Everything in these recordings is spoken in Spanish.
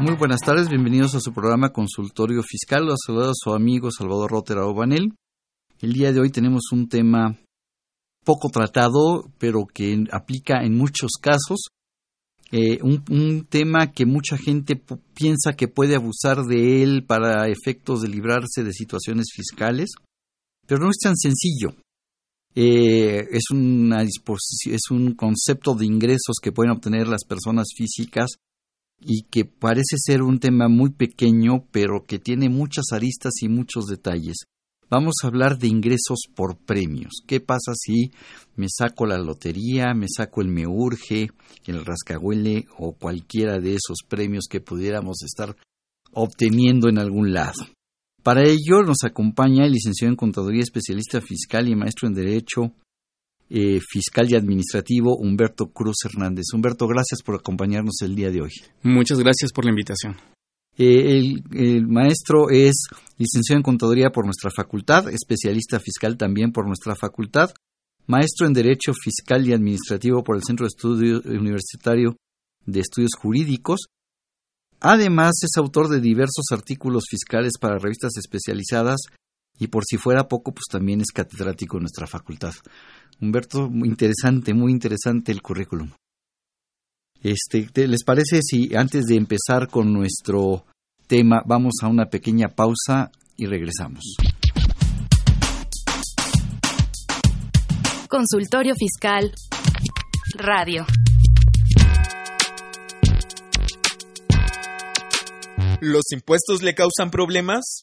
Muy buenas tardes, bienvenidos a su programa Consultorio Fiscal. Los saluda su amigo Salvador Rotera Obanel. El día de hoy tenemos un tema poco tratado, pero que aplica en muchos casos. Eh, un, tema que mucha gente piensa que puede abusar de él para efectos de librarse de situaciones fiscales, pero no es tan sencillo. Eh, es, una es un concepto de ingresos que pueden obtener las personas físicas y que parece ser un tema muy pequeño, pero que tiene muchas aristas y muchos detalles. Vamos a hablar de ingresos por premios. ¿Qué pasa si me saco la lotería, me saco el me urge, el rascahuele o cualquiera de esos premios que pudiéramos estar obteniendo en algún lado? Para ello nos acompaña el licenciado en Contaduría, especialista fiscal y maestro en Derecho eh, Fiscal y Administrativo, Humberto Cruz Hernández. Humberto, gracias por acompañarnos el día de hoy. Muchas gracias por la invitación. Eh, el, el maestro es licenciado en Contaduría por nuestra facultad, especialista fiscal también por nuestra facultad, maestro en Derecho Fiscal y Administrativo por el Centro de Estudio Universitario de Estudios Jurídicos. Además, es autor de diversos artículos fiscales para revistas especializadas y por si fuera poco, pues también es catedrático en nuestra facultad. Humberto, muy interesante, muy interesante el currículum. Este, ¿te- ¿Les parece si antes de empezar con nuestro tema vamos a una pequeña pausa y regresamos? Consultorio Fiscal. Radio. ¿Los impuestos le causan problemas?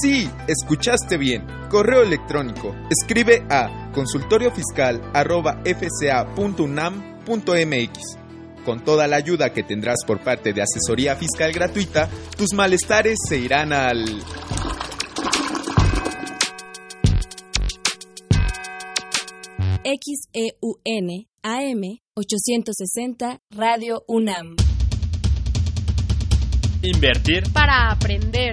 Sí, escuchaste bien, correo electrónico. Escribe a consultoriofiscal@fca.unam.mx. Con toda la ayuda que tendrás por parte de asesoría fiscal gratuita, tus malestares se irán al XEUN AM 860 Radio UNAM. Invertir. Para aprender.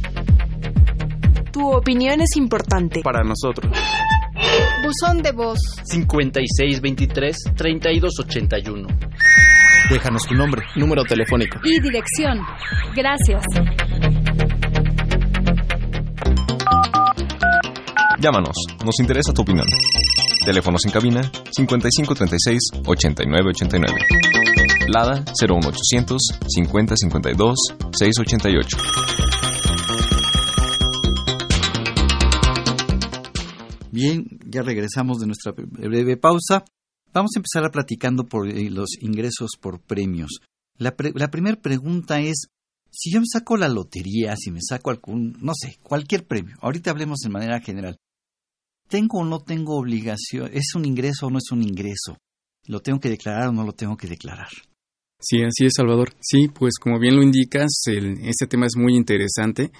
Tu opinión es importante. Para nosotros. Buzón de voz 5623-3281. Déjanos tu nombre, número telefónico y dirección. Gracias. Llámanos, nos interesa tu opinión. Teléfonos en cabina 5536-8989. Lada 01800 5052 688. Bien, ya regresamos de nuestra breve pausa. Vamos a empezar a platicando por eh, los ingresos por premios. La, la primera pregunta es, si yo me saco la lotería, si me saco algún, no sé, cualquier premio, ahorita hablemos de manera general, ¿tengo o no tengo obligación? ¿Es un ingreso o no es un ingreso? ¿Lo tengo que declarar o no lo tengo que declarar? Sí, así es, Salvador. Sí, pues como bien lo indicas, este tema es muy interesante.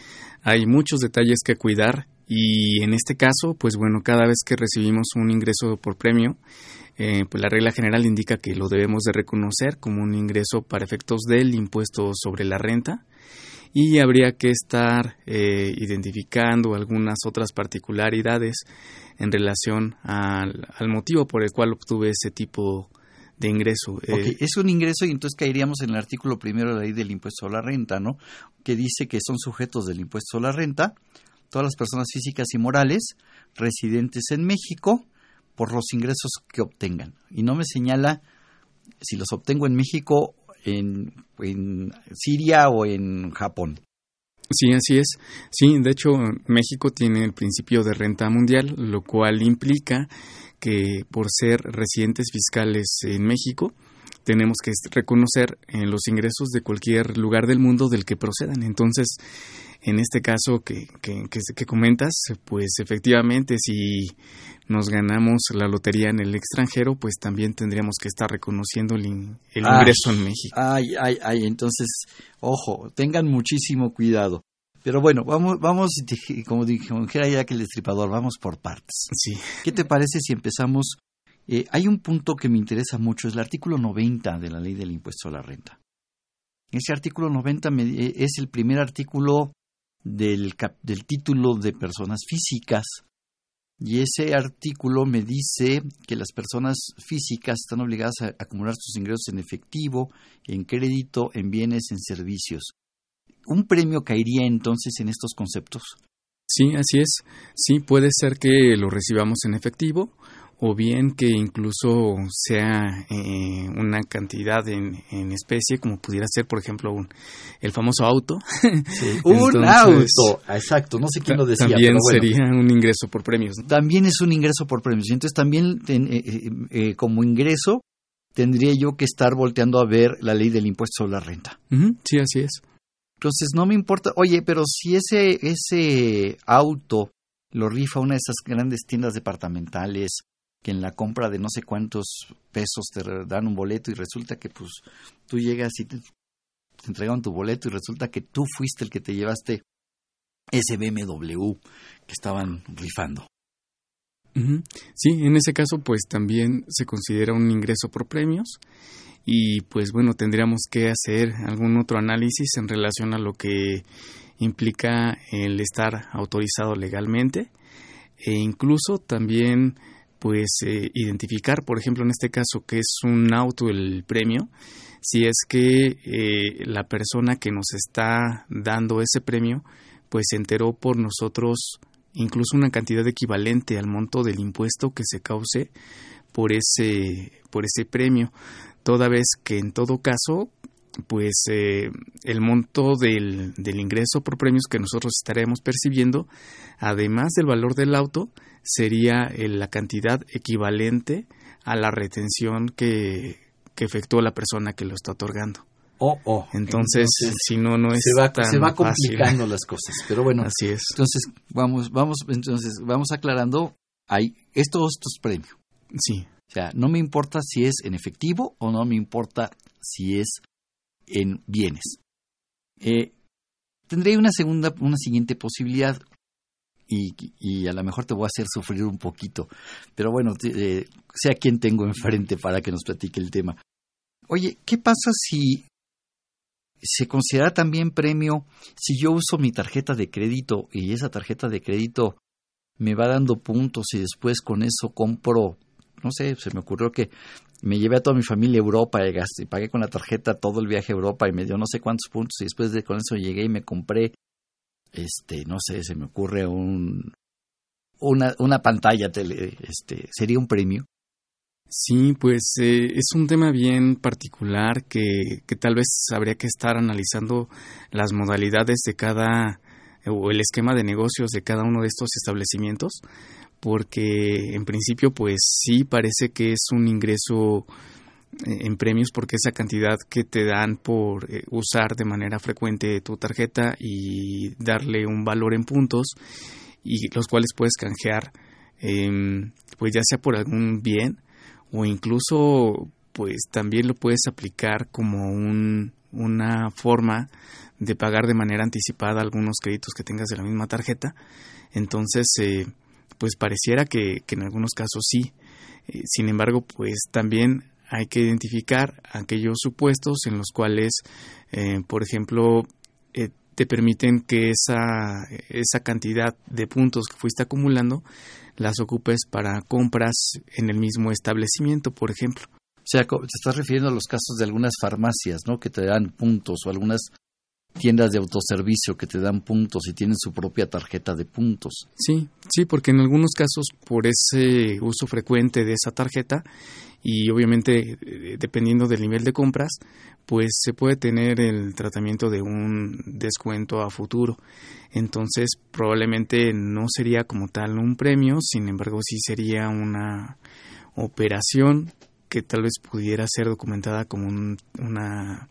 Hay muchos detalles que cuidar y en este caso, pues bueno, cada vez que recibimos un ingreso por premio, eh, pues la regla general indica que lo debemos de reconocer como un ingreso para efectos del impuesto sobre la renta y habría que estar eh, identificando algunas otras particularidades en relación al, motivo por el cual obtuve ese tipo de ingreso. Eh, es un ingreso y entonces caeríamos en el artículo primero de la ley del impuesto a la renta, ¿no? Que dice que son sujetos del impuesto a la renta todas las personas físicas y morales residentes en México por los ingresos que obtengan. Y no me señala si los obtengo en México, en, Siria o en Japón. Sí, así es. Sí, de hecho, México tiene el principio de renta mundial, lo cual implica que por ser residentes fiscales en México, tenemos que reconocer en los ingresos de cualquier lugar del mundo del que procedan. Entonces, en este caso que, que, que, comentas, pues efectivamente si nos ganamos la lotería en el extranjero, pues también tendríamos que estar reconociendo el, ingreso en México. Ay, ay, ay, entonces, ojo, tengan muchísimo cuidado. Pero bueno, vamos, vamos, como dijera ya que el destripador, vamos por partes. Sí. ¿Qué te parece si empezamos? Eh, hay un punto que me interesa mucho, es el artículo 90 de la ley del impuesto a la renta. Ese artículo 90 eh, es el primer artículo del, del título de personas físicas. Y ese artículo me dice que las personas físicas están obligadas a acumular sus ingresos en efectivo, en crédito, en bienes, en servicios. ¿Un premio caería entonces en estos conceptos? Sí, así es. Sí, puede ser que lo recibamos en efectivo o bien que incluso sea eh, una cantidad en, en, especie, como pudiera ser, por ejemplo, un, el famoso auto. un auto, exacto, no sé quién lo decía. También sería un ingreso por premios. También es un ingreso por premios. Entonces también eh, eh, como ingreso tendría yo que estar volteando a ver la ley del impuesto sobre la renta. sí, así es. Entonces no me importa, oye, pero si ese, ese auto lo rifa una de esas grandes tiendas departamentales que en la compra de no sé cuántos pesos te dan un boleto y resulta que pues tú llegas y te, entregan tu boleto y resulta que tú fuiste el que te llevaste ese BMW que estaban rifando. Sí, en ese caso pues también se considera un ingreso por premios y pues bueno tendríamos que hacer algún otro análisis en relación a lo que implica el estar autorizado legalmente e incluso también pues eh, identificar, por ejemplo, en este caso, que es un auto el premio, si es que eh, la persona que nos está dando ese premio, pues se enteró por nosotros incluso una cantidad equivalente al monto del impuesto que se cause por ese, por ese premio, toda vez que en todo caso pues eh, el monto del, del, ingreso por premios que nosotros estaremos percibiendo, además del valor del auto, sería eh, la cantidad equivalente a la retención que, que efectuó la persona que lo está otorgando. Oh, oh. Entonces, si no, no es se va, tan se va complicando las cosas. Pero bueno, así es. Entonces vamos, vamos, entonces vamos aclarando. Hay estos, estos premios. Sí. O sea, no me importa si es en efectivo o no me importa si es en bienes. Eh, tendré una segunda, una siguiente posibilidad y, a lo mejor te voy a hacer sufrir un poquito, pero bueno, eh, sea quien tengo enfrente para que nos platique el tema. Oye, ¿qué pasa si se considera también premio si yo uso mi tarjeta de crédito y esa tarjeta de crédito me va dando puntos y después con eso compro, no sé, se me ocurrió que me llevé a toda mi familia a Europa y, gasté, pagué con la tarjeta todo el viaje a Europa y me dio no sé cuántos puntos y después de con eso llegué y me compré, este, no sé, se me ocurre un, una, una pantalla tele, este, sería un premio. Sí, pues eh, es un tema bien particular que, que tal vez habría que estar analizando las modalidades de cada o el esquema de negocios de cada uno de estos establecimientos porque en principio pues sí parece que es un ingreso en premios porque esa cantidad que te dan por eh, usar de manera frecuente tu tarjeta y darle un valor en puntos y los cuales puedes canjear em, pues ya sea por algún bien o incluso pues también lo puedes aplicar como un, una forma de pagar de manera anticipada algunos créditos que tengas de la misma tarjeta entonces eh, pues pareciera que, en algunos casos sí. Eh, sin embargo, pues también hay que identificar aquellos supuestos en los cuales, eh, por ejemplo, eh, te permiten que esa, esa cantidad de puntos que fuiste acumulando las ocupes para compras en el mismo establecimiento, por ejemplo. O sea, te estás refiriendo a los casos de algunas farmacias, ¿no? Que te dan puntos o algunas tiendas de autoservicio que te dan puntos y tienen su propia tarjeta de puntos. Sí, sí, porque en algunos casos por ese uso frecuente de esa tarjeta y obviamente eh, dependiendo del nivel de compras, pues se puede tener el tratamiento de un descuento a futuro. Entonces probablemente no sería como tal un premio, sin embargo sí sería una operación que tal vez pudiera ser documentada como una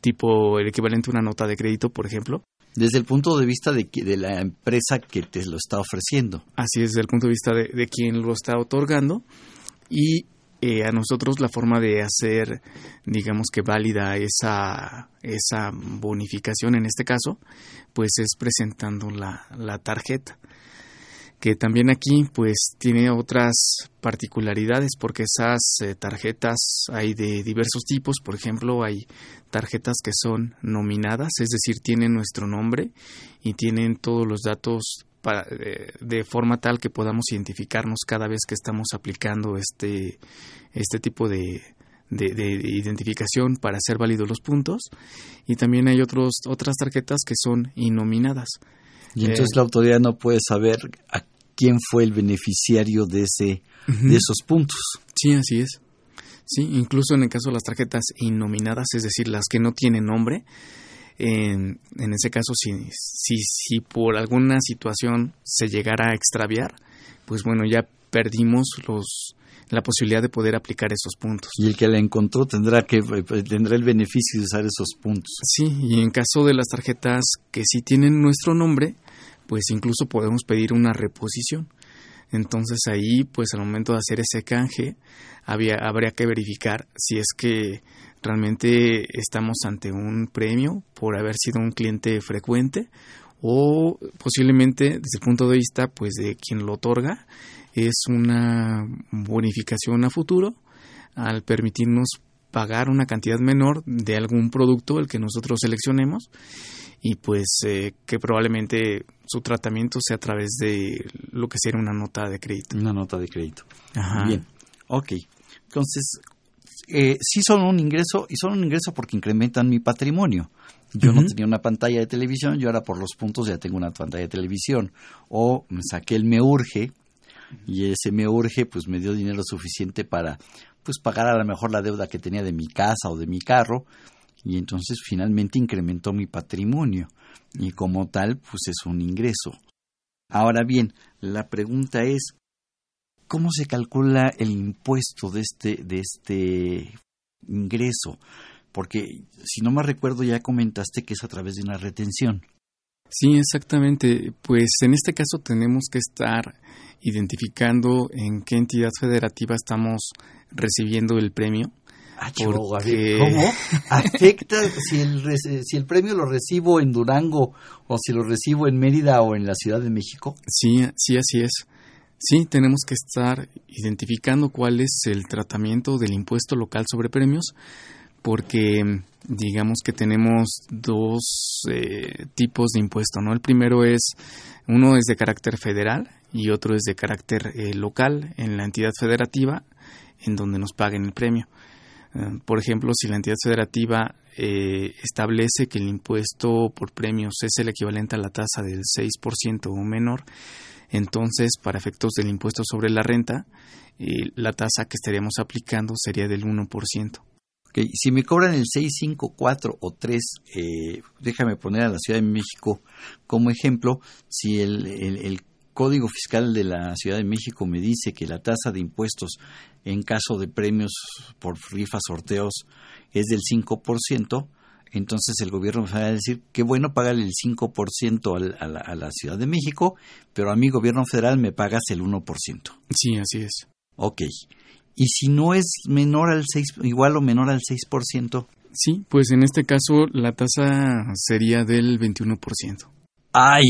tipo el equivalente a una nota de crédito, por ejemplo. Desde el punto de vista de, de la empresa que te lo está ofreciendo. Así es, desde el punto de vista de, quien lo está otorgando. Y eh, a nosotros la forma de hacer, digamos que válida esa, esa bonificación en este caso, pues es presentando la, la tarjeta que también aquí pues tiene otras particularidades porque esas eh, tarjetas hay de diversos tipos, por ejemplo hay tarjetas que son nominadas, es decir, tienen nuestro nombre y tienen todos los datos para, eh, de forma tal que podamos identificarnos cada vez que estamos aplicando este, este tipo de, de, identificación para hacer válidos los puntos y también hay otros, otras tarjetas que son innominadas. Y entonces la autoridad no puede saber a quién fue el beneficiario de, ese, de esos puntos. Sí, así es. Sí, incluso en el caso de las tarjetas innominadas, es decir, las que no tienen nombre, en, en ese caso, si, si, si por alguna situación se llegara a extraviar, pues bueno, ya perdimos los, la posibilidad de poder aplicar esos puntos. Y el que la encontró tendrá que tendrá el beneficio de usar esos puntos. Sí, y en caso de las tarjetas que sí tienen nuestro nombre, pues incluso podemos pedir una reposición. Entonces ahí, pues al momento de hacer ese canje, había, habría que verificar si es que realmente estamos ante un premio por haber sido un cliente frecuente o posiblemente desde el punto de vista pues de quien lo otorga es una bonificación a futuro al permitirnos pagar una cantidad menor de algún producto el que nosotros seleccionemos y pues eh, que probablemente su tratamiento sea a través de lo que sería una nota de crédito. Una nota de crédito. Bien, ok. Entonces, eh, sí son un ingreso y son un ingreso porque incrementan mi patrimonio. Yo no tenía una pantalla de televisión, yo ahora por los puntos ya tengo una pantalla de televisión. O me saqué el Me Urge y ese Me Urge pues me dio dinero suficiente para pues pagar a lo mejor la deuda que tenía de mi casa o de mi carro y entonces finalmente incrementó mi patrimonio y como tal pues es un ingreso. Ahora bien, la pregunta es ¿cómo se calcula el impuesto de este de este ingreso? Porque si no me recuerdo ya comentaste que es a través de una retención. Sí, exactamente. Pues en este caso tenemos que estar identificando en qué entidad federativa estamos recibiendo el premio Ah, ¿Cómo afecta si el, si el premio lo recibo en Durango o si lo recibo en Mérida o en la Ciudad de México? Sí, sí, así es. Sí, tenemos que estar identificando cuál es el tratamiento del impuesto local sobre premios porque digamos que tenemos dos eh, tipos de impuesto, ¿no? El primero es, uno es de carácter federal y otro es de carácter eh, local en la entidad federativa en donde nos paguen el premio. Eh, por ejemplo, si la entidad federativa establece que el impuesto por premios es el equivalente a la tasa del 6% o menor, entonces, para efectos del impuesto sobre la renta, la tasa que estaríamos aplicando sería del 1%. Okay. Si me cobran el 6, 5, 4 o 3, eh, déjame poner a la Ciudad de México como ejemplo, si el, el, Código Fiscal de la Ciudad de México me dice que la tasa de impuestos en caso de premios por rifas, sorteos, es del 5%, entonces el gobierno va a decir, qué bueno pagarle el 5% al, a, la, a, la, Ciudad de México, pero a mi gobierno federal me pagas el 1%. Sí, así es. Ok. Y si no es menor al 6, igual o menor al 6%. Sí, pues en este caso la tasa sería del 21%. ¡Ay!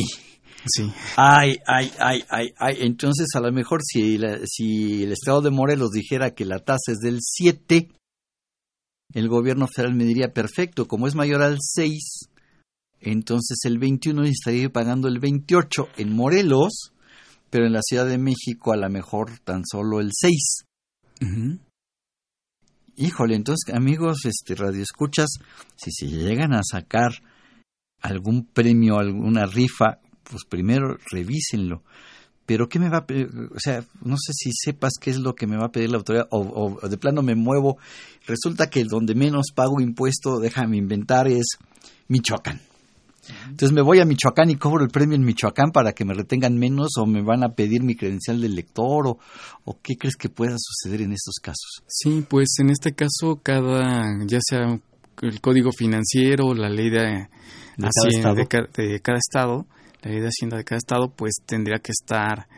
Sí. Ay, ay, ay, ay, ay. Entonces, a lo mejor si, si el Estado de Morelos dijera que la tasa es del 7, el gobierno federal me diría, perfecto, como es mayor al 6, entonces el 21 estaría pagando el 28 en Morelos, pero en la Ciudad de México a lo mejor tan solo el 6. Híjole, entonces amigos, este radioescuchas, si se llegan a sacar algún premio, alguna rifa, pues primero revísenlo. Pero ¿qué me va a pedir? O sea, no sé si sepas qué es lo que me va a pedir la autoridad o, o de plano me muevo. Resulta que donde menos pago impuesto, déjame inventar, es Michoacán. Entonces me voy a Michoacán y cobro el premio en Michoacán para que me retengan menos o me van a pedir mi credencial de lector o, o qué crees que pueda suceder en estos casos. Sí, pues en este caso cada, ya sea el código financiero, la ley de, ¿De Hacienda de, de, cada estado, la de Hacienda de cada estado, pues tendría que estar,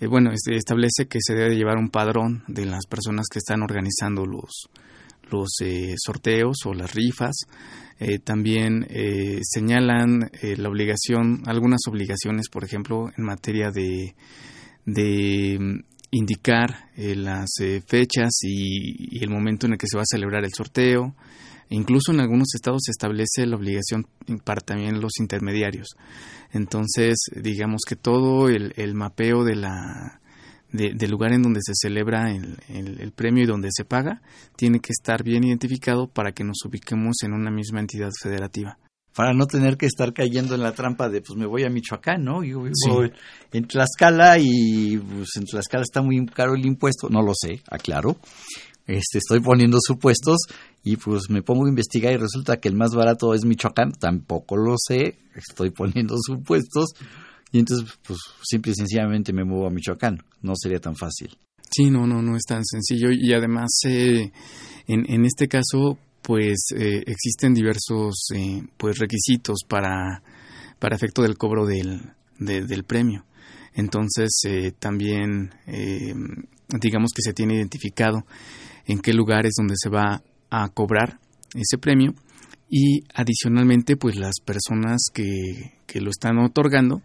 eh, bueno, establece que se debe llevar un padrón de las personas que están organizando los, los eh, sorteos o las rifas. Eh, también eh, señalan eh, la obligación, algunas obligaciones, por ejemplo, en materia de, de mm, indicar las fechas y, el momento en el que se va a celebrar el sorteo. Incluso en algunos estados se establece la obligación para también los intermediarios. Entonces, digamos que todo el, el mapeo de la, del lugar en donde se celebra el, el, premio y donde se paga tiene que estar bien identificado para que nos ubiquemos en una misma entidad federativa. Para no tener que estar cayendo en la trampa de, pues me voy a Michoacán, ¿no? Yo vivo sí. en Tlaxcala y pues en Tlaxcala está muy caro el impuesto. No lo sé, aclaro. Este, estoy poniendo supuestos y pues me pongo a investigar y resulta que el más barato es Michoacán. Tampoco lo sé, estoy poniendo supuestos y entonces, pues simple y sencillamente me muevo a Michoacán. No sería tan fácil. Sí, no, no, no es tan sencillo. Y además, eh, en, en este caso, pues eh, existen diversos eh, pues requisitos para, para efecto del cobro del, de, del premio. Entonces, eh, también, eh, digamos que se tiene identificado en qué lugares donde se va a cobrar ese premio y adicionalmente pues las personas que, que, lo están otorgando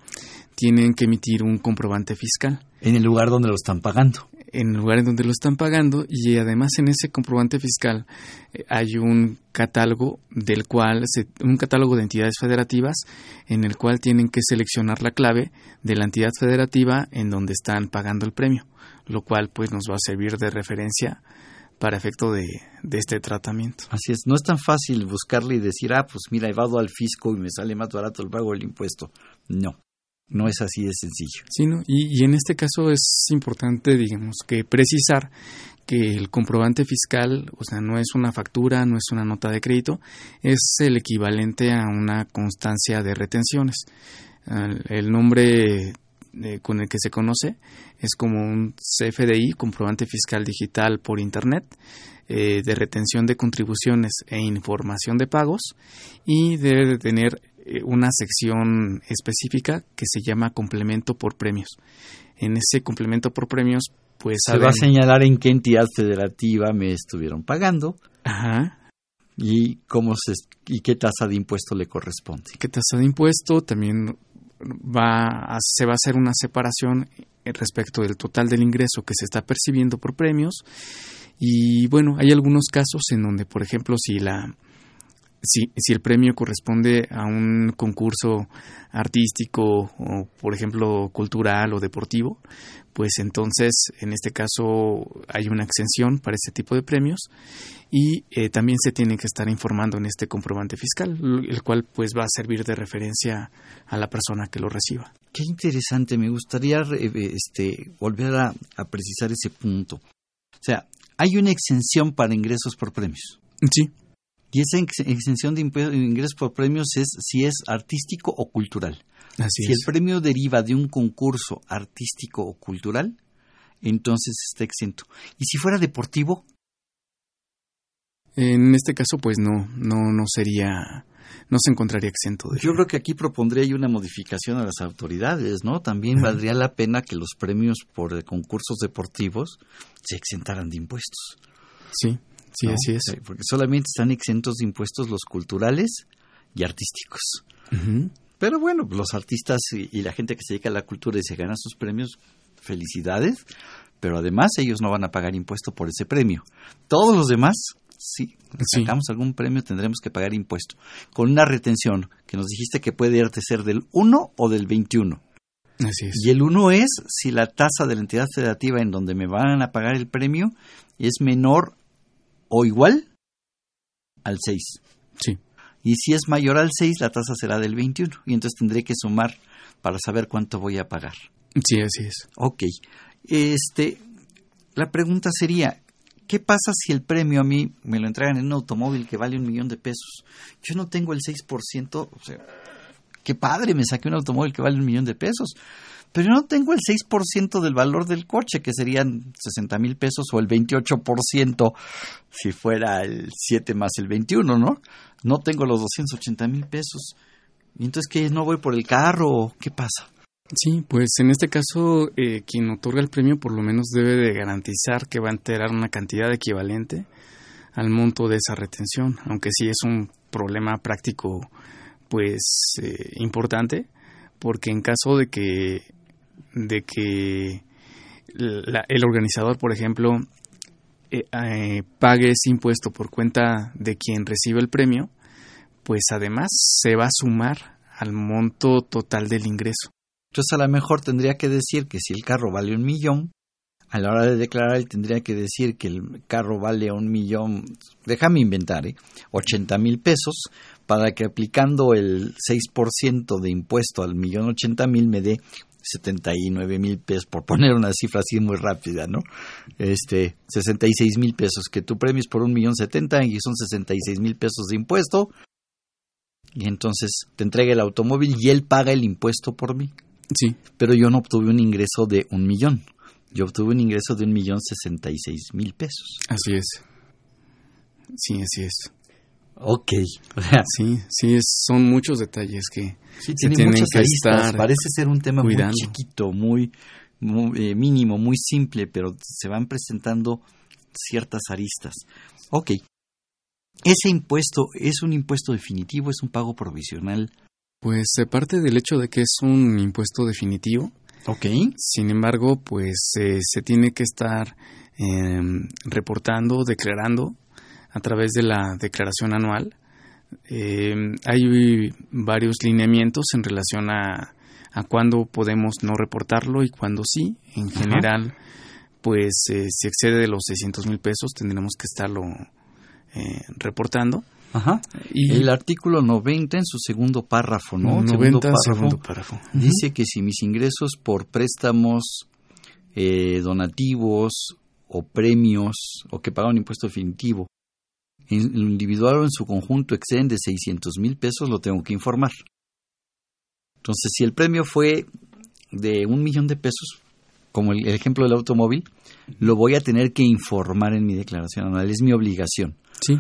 tienen que emitir un comprobante fiscal. En el lugar donde lo están pagando. En el lugar en donde lo están pagando y además en ese comprobante fiscal eh, hay un catálogo del cual se, un catálogo de entidades federativas en el cual tienen que seleccionar la clave de la entidad federativa en donde están pagando el premio, lo cual pues nos va a servir de referencia para efecto de, de, este tratamiento. Así es, no es tan fácil buscarle y decir, ah, pues mira, he vado al fisco y me sale más barato el pago del impuesto. No, no es así de sencillo. Sí, ¿no? y, y en este caso es importante, digamos, que precisar que el comprobante fiscal, o sea, no es una factura, no es una nota de crédito, es el equivalente a una constancia de retenciones. El nombre eh, con el que se conoce es como un CFDI, comprobante fiscal digital por Internet, eh, de retención de contribuciones e información de pagos y debe de tener eh, una sección específica que se llama complemento por premios. En ese complemento por premios, pues... Se saben... va a señalar en qué entidad federativa me estuvieron pagando. Ajá. Y, cómo se, y qué tasa de impuesto le corresponde. ¿Qué tasa de impuesto? También va a, se va a hacer una separación respecto del total del ingreso que se está percibiendo por premios. Y bueno, hay algunos casos en donde, por ejemplo, si la si, si el premio corresponde a un concurso artístico o, por ejemplo, cultural o deportivo, pues entonces, en este caso, hay una exención para este tipo de premios y eh, también se tiene que estar informando en este comprobante fiscal, el cual pues va a servir de referencia a la persona que lo reciba. Qué interesante, me gustaría este, volver a, a precisar ese punto. O sea, hay una exención para ingresos por premios. Sí. Y esa exención de ingresos por premios es si es artístico o cultural. Así si el premio deriva de un concurso artístico o cultural, entonces está exento. ¿Y si fuera deportivo? En este caso, pues no, no, no sería, no se encontraría exento. De Yo creo que aquí propondría una modificación a las autoridades, ¿no? También valdría la pena que los premios por concursos deportivos se exentaran de impuestos. Sí. Sí, así es. Porque solamente están exentos de impuestos los culturales y artísticos. Pero bueno, los artistas y, la gente que se dedica a la cultura y se gana sus premios, felicidades, pero además ellos no van a pagar impuesto por ese premio. Todos los demás, sí, si sacamos algún premio tendremos que pagar impuesto, con una retención que nos dijiste que puede ser del 1 o del 21. Así es. Y el 1 es si la tasa de la entidad federativa en donde me van a pagar el premio es menor o igual al 6. Sí. Y si es mayor al 6, la tasa será del 21. Y entonces tendré que sumar para saber cuánto voy a pagar. Sí, así es. Ok. Este, la pregunta sería, ¿qué pasa si el premio a mí me lo entregan en un automóvil que vale un millón de pesos? Yo no tengo el 6%, o sea, qué padre, me saqué un automóvil que vale un millón de pesos pero no tengo el 6% del valor del coche, que serían 60 mil pesos, o el 28% si fuera el 7 más el 21, ¿no? No tengo los 280 mil pesos. ¿Y entonces qué? ¿No voy por el carro? ¿Qué pasa? Sí, pues en este caso eh, quien otorga el premio por lo menos debe de garantizar que va a enterar una cantidad equivalente al monto de esa retención, aunque sí es un problema práctico pues eh, importante, porque en caso de que de que el organizador, por ejemplo, eh, eh, pague ese impuesto por cuenta de quien recibe el premio, pues además se va a sumar al monto total del ingreso. Entonces a lo mejor tendría que decir que si el carro vale un millón, a la hora de declarar él tendría que decir que el carro vale un millón, déjame inventar, ¿eh? 80 mil pesos, para que aplicando el 6% de impuesto al millón 80 mil me dé 79 mil pesos, por poner una cifra así muy rápida, ¿no? Este, 66 mil pesos, que tu premio es por un millón setenta y son 66 mil pesos de impuesto. Y entonces te entrega el automóvil y él paga el impuesto por mí. Sí. Pero yo no obtuve un ingreso de un millón. Yo obtuve un ingreso de un millón sesenta y seis mil pesos. Así es. Sí, así es. Ok. sí, sí, son muchos detalles que sí, tienen que estar Parece ser un tema muy chiquito, muy, eh, mínimo, muy simple, pero se van presentando ciertas aristas. Ok. ¿Ese impuesto es un impuesto definitivo, es un pago provisional? Pues se parte del hecho de que es un impuesto definitivo. Ok. Sin embargo, pues eh, se tiene que estar em, reportando, declarando a través de la declaración anual. Eh, hay varios lineamientos en relación a, a cuándo podemos no reportarlo y cuándo sí. En general, pues eh, si excede de los 600 mil pesos tendremos que estarlo eh, reportando. Ajá. Y el artículo 90 en su segundo párrafo, ¿no? 90 segundo párrafo. Dice que si mis ingresos por préstamos, donativos o premios o que pagan un impuesto definitivo en lo individual o en su conjunto exceden de 600 mil pesos, lo tengo que informar. Entonces, si el premio fue de un millón de pesos, como el, ejemplo del automóvil, lo voy a tener que informar en mi declaración anual, es mi obligación. Sí.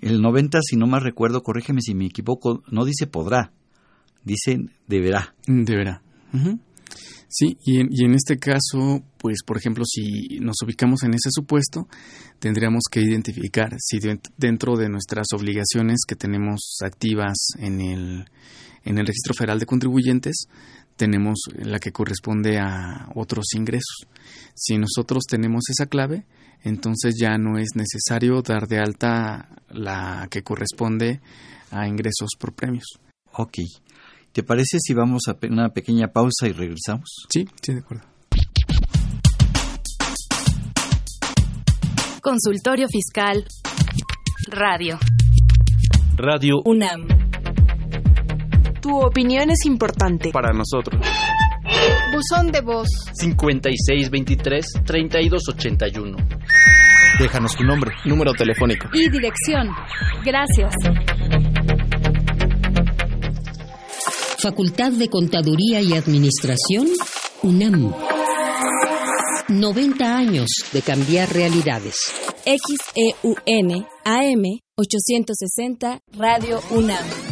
El 90, si no más recuerdo, corrígeme si me equivoco, no dice podrá, dice deberá. Deberá. Sí, y en, y en, este caso, pues por ejemplo, si nos ubicamos en ese supuesto, tendríamos que identificar si dentro de nuestras obligaciones que tenemos activas en el, en el Registro Federal de Contribuyentes, tenemos la que corresponde a otros ingresos. Si nosotros tenemos esa clave, entonces ya no es necesario dar de alta la que corresponde a ingresos por premios. Ok. ¿Te parece si vamos a una pequeña pausa y regresamos? Sí, sí, de acuerdo. Consultorio Fiscal Radio. Radio UNAM. Tu opinión es importante. Para nosotros. Buzón de voz. 5623-3281. Déjanos tu nombre, número telefónico. Y dirección. Gracias. Facultad de Contaduría y Administración, UNAM. 90 años de cambiar realidades. XEUN AM 860 Radio UNAM.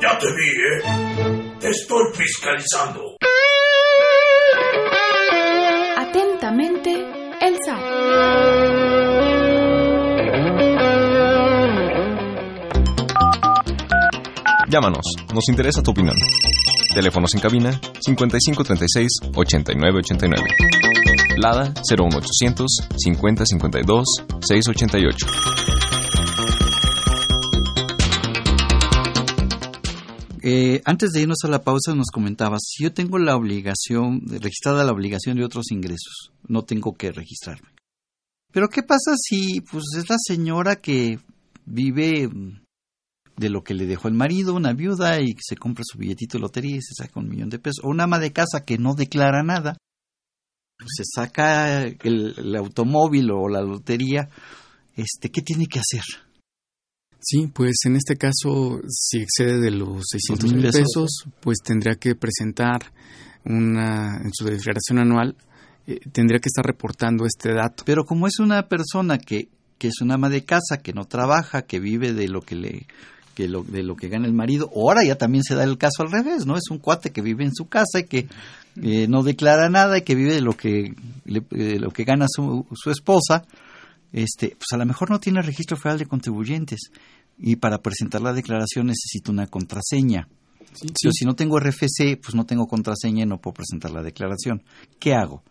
Ya te vi, ¿eh? Te estoy fiscalizando. Atentamente, el SAT. Llámanos, nos interesa tu opinión. Teléfonos en cabina 5536-8989. Lada 01800 5052 688. Eh, antes de irnos a la pausa nos comentabas, si yo tengo la obligación, registrada la obligación de otros ingresos, no tengo que registrarme. Pero ¿qué pasa si pues es la señora que vive de lo que le dejó el marido, una viuda y se compra su billetito de lotería y se saca un millón de pesos, o una ama de casa que no declara nada, pues se saca el, el automóvil o la lotería, este, ¿qué tiene que hacer? Sí, pues en este caso, si excede de los 600 mil pesos, pues tendría que presentar una, en su declaración anual, eh, tendría que estar reportando este dato. Pero como es una persona que, que es una ama de casa, que no trabaja, que vive de lo que le que lo, de lo que gana el marido, ahora ya también se da el caso al revés, ¿no? Es un cuate que vive en su casa y que eh, no declara nada y que vive de lo que, le, de lo que gana su, su esposa, este, pues a lo mejor no tiene registro federal de contribuyentes y para presentar la declaración necesito una contraseña. Sí, si no tengo RFC, pues no tengo contraseña y no puedo presentar la declaración. ¿Qué hago?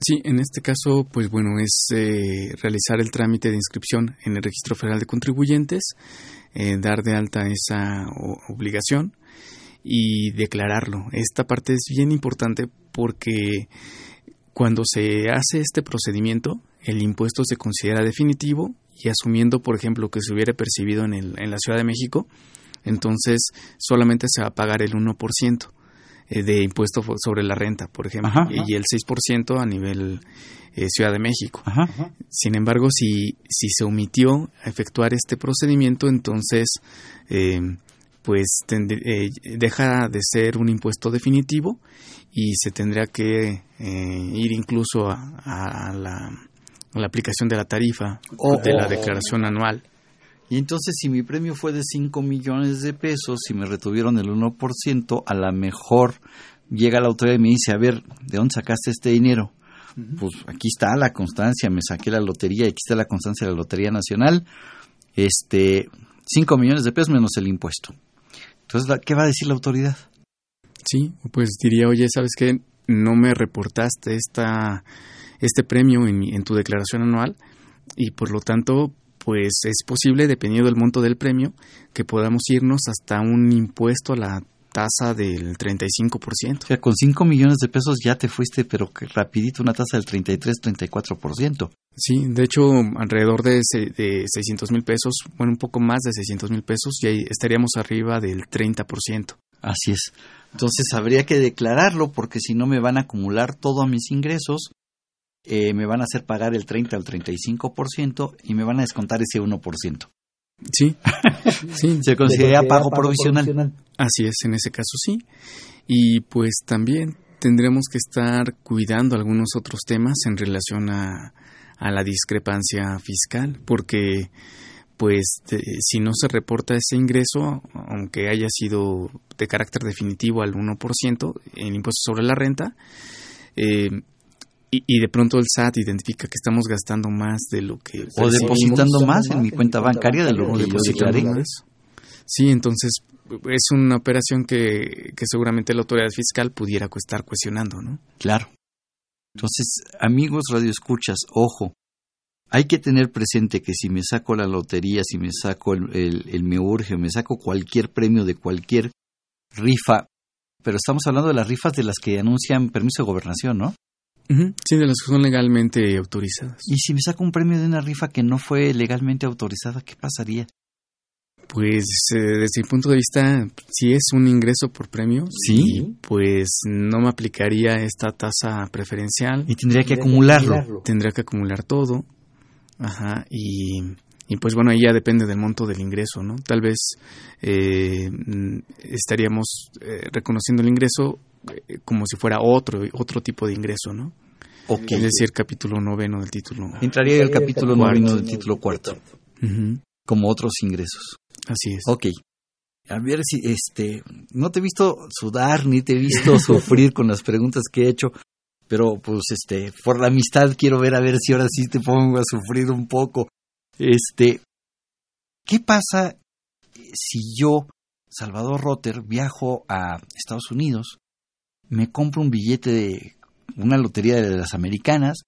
Sí, en este caso, pues bueno, es eh, realizar el trámite de inscripción en el Registro Federal de Contribuyentes, eh, dar de alta esa obligación y declararlo. Esta parte es bien importante porque cuando se hace este procedimiento, el impuesto se considera definitivo y asumiendo, por ejemplo, que se hubiera percibido en, el, en la Ciudad de México, entonces solamente se va a pagar el 1% de impuesto sobre la renta, por ejemplo, ajá, ajá. y el 6% a nivel eh, Ciudad de México. Ajá, Sin embargo, si, si se omitió efectuar este procedimiento, entonces eh, pues eh, deja de ser un impuesto definitivo y se tendría que eh, ir incluso a, a, la, a, la, aplicación de la tarifa oh, de la declaración anual. Y entonces si mi premio fue de 5 millones de pesos y me retuvieron el 1%, a lo mejor llega la autoridad y me dice, a ver, ¿de dónde sacaste este dinero? Uh -huh. Pues aquí está la constancia, me saqué la lotería, aquí está la constancia de la Lotería Nacional, este, 5 millones de pesos menos el impuesto. Entonces, ¿qué va a decir la autoridad? Sí, pues diría, oye, ¿sabes qué? No me reportaste esta, este premio en, en tu declaración anual y por lo tanto pues es posible, dependiendo del monto del premio, que podamos irnos hasta un impuesto a la tasa del 35%. O sea, con 5 millones de pesos ya te fuiste, pero que rapidito, una tasa del 33-34%. Sí, de hecho, alrededor de, de 600 mil pesos, bueno, un poco más de 600 mil pesos, ya estaríamos arriba del 30%. Así es. Entonces habría que declararlo porque si no me van a acumular todo a mis ingresos eh, me van a hacer pagar el 30 al 35% y me van a descontar ese 1%. Sí, sí. Se considera pago, pago provisional. provisional. Así es, en ese caso sí. Y pues también tendremos que estar cuidando algunos otros temas en relación a, a la discrepancia fiscal, porque pues si no se reporta ese ingreso, aunque haya sido de carácter definitivo al 1% en impuestos sobre la renta, eh, y, de pronto el SAT identifica que estamos gastando más de lo que... O depositando más en mi cuenta bancaria de lo que declaré. Sí, entonces es una operación que, que seguramente la autoridad fiscal pudiera estar cuestionando, ¿no? Claro. Entonces, amigos radioescuchas, ojo, hay que tener presente que si me saco la lotería, si me saco el, el, el me urge, me saco cualquier premio de cualquier rifa, pero estamos hablando de las rifas de las que anuncian permiso de gobernación, ¿no? Sí, de las que son legalmente autorizadas. Y si me saco un premio de una rifa que no fue legalmente autorizada, ¿qué pasaría? Pues eh, desde mi punto de vista, si es un ingreso por premio, sí, pues no me aplicaría esta tasa preferencial. Y tendría que acumularlo. Tendría que acumular todo. Ajá, y, y pues bueno, ahí ya depende del monto del ingreso, ¿no? Tal vez eh, estaríamos eh, reconociendo el ingreso eh, como si fuera otro, otro tipo de ingreso, ¿no? Okay. Es decir, capítulo noveno del título. Entraría el capítulo noveno del título cuarto. Como otros ingresos. Así es. Ok. A ver si, este, no te he visto sudar ni te he visto sufrir con las preguntas que he hecho, pero pues, este, por la amistad quiero ver a ver si ahora sí te pongo a sufrir un poco. Este, ¿qué pasa si yo, Salvador Rotter, viajo a Estados Unidos, me compro un billete de una lotería de las americanas,